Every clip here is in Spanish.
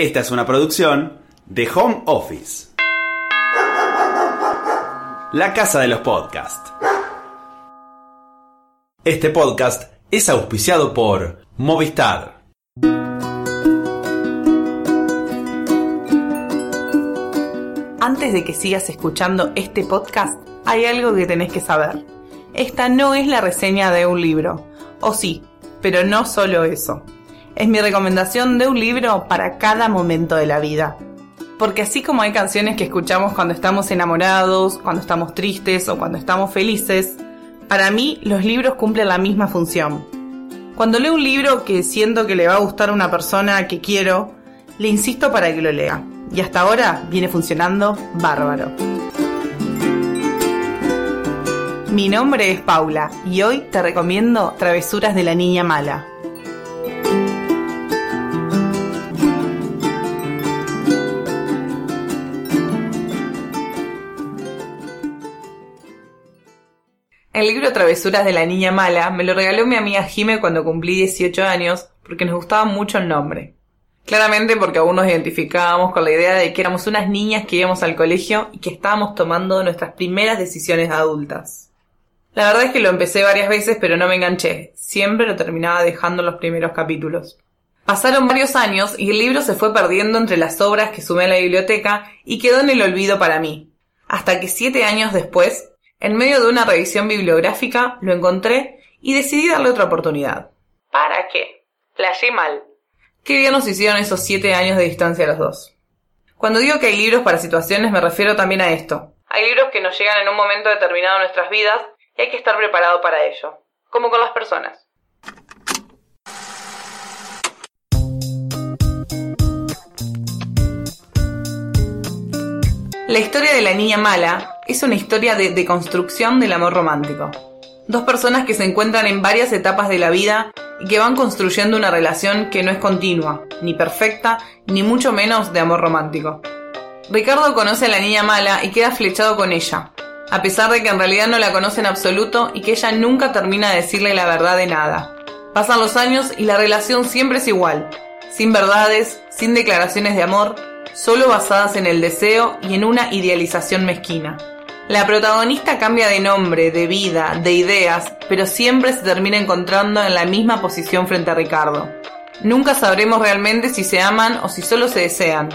Esta es una producción de Home Office. La casa de los podcasts. Este podcast es auspiciado por Movistar. Antes de que sigas escuchando este podcast, hay algo que tenés que saber. Esta no es la reseña de un libro. O sí, pero no solo eso. Es mi recomendación de un libro para cada momento de la vida. Porque así como hay canciones que escuchamos cuando estamos enamorados, cuando estamos tristes o cuando estamos felices, para mí los libros cumplen la misma función. Cuando leo un libro que siento que le va a gustar a una persona que quiero, le insisto para que lo lea. Y hasta ahora viene funcionando bárbaro. Mi nombre es Paula y hoy te recomiendo Travesuras de la Niña Mala. El libro Travesuras de la Niña Mala me lo regaló mi amiga Jime cuando cumplí 18 años porque nos gustaba mucho el nombre. Claramente porque aún nos identificábamos con la idea de que éramos unas niñas que íbamos al colegio y que estábamos tomando nuestras primeras decisiones adultas. La verdad es que lo empecé varias veces pero no me enganché, siempre lo terminaba dejando en los primeros capítulos. Pasaron varios años y el libro se fue perdiendo entre las obras que sumé a la biblioteca y quedó en el olvido para mí. Hasta que siete años después, en medio de una revisión bibliográfica, lo encontré y decidí darle otra oportunidad. ¿Para qué? Playé mal. Qué bien nos hicieron esos siete años de distancia los dos. Cuando digo que hay libros para situaciones me refiero también a esto. Hay libros que nos llegan en un momento determinado de nuestras vidas y hay que estar preparado para ello. Como con las personas. La historia de la niña mala es una historia de deconstrucción del amor romántico. Dos personas que se encuentran en varias etapas de la vida y que van construyendo una relación que no es continua, ni perfecta, ni mucho menos de amor romántico. Ricardo conoce a la niña mala y queda flechado con ella, a pesar de que en realidad no la conoce en absoluto y que ella nunca termina de decirle la verdad de nada. Pasan los años y la relación siempre es igual, sin verdades, sin declaraciones de amor, solo basadas en el deseo y en una idealización mezquina. La protagonista cambia de nombre, de vida, de ideas, pero siempre se termina encontrando en la misma posición frente a Ricardo. Nunca sabremos realmente si se aman o si solo se desean,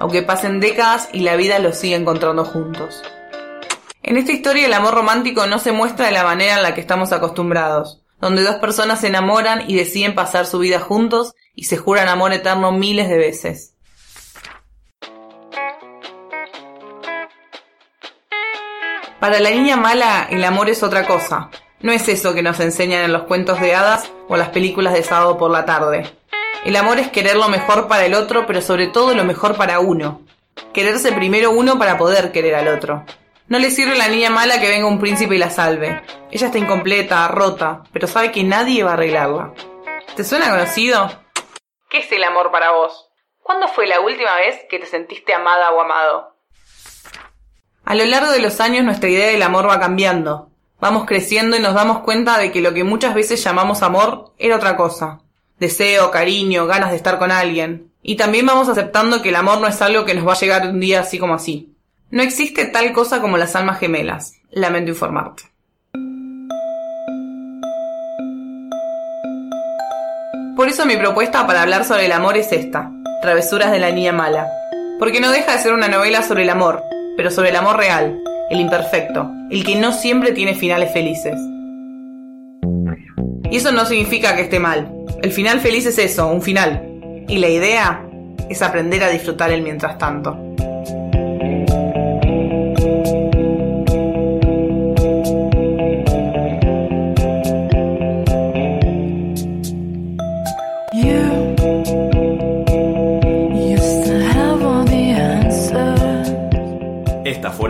aunque pasen décadas y la vida los sigue encontrando juntos. En esta historia el amor romántico no se muestra de la manera en la que estamos acostumbrados, donde dos personas se enamoran y deciden pasar su vida juntos y se juran amor eterno miles de veces. Para la niña mala, el amor es otra cosa. No es eso que nos enseñan en los cuentos de hadas o las películas de sábado por la tarde. El amor es querer lo mejor para el otro, pero sobre todo lo mejor para uno. Quererse primero uno para poder querer al otro. No le sirve a la niña mala que venga un príncipe y la salve. Ella está incompleta, rota, pero sabe que nadie va a arreglarla. ¿Te suena conocido? ¿Qué es el amor para vos? ¿Cuándo fue la última vez que te sentiste amada o amado? A lo largo de los años nuestra idea del amor va cambiando. Vamos creciendo y nos damos cuenta de que lo que muchas veces llamamos amor era otra cosa. Deseo, cariño, ganas de estar con alguien. Y también vamos aceptando que el amor no es algo que nos va a llegar un día así como así. No existe tal cosa como las almas gemelas. Lamento informarte. Por eso mi propuesta para hablar sobre el amor es esta, Travesuras de la Niña Mala. Porque no deja de ser una novela sobre el amor, pero sobre el amor real, el imperfecto, el que no siempre tiene finales felices. Y eso no significa que esté mal. El final feliz es eso, un final. Y la idea es aprender a disfrutar el mientras tanto.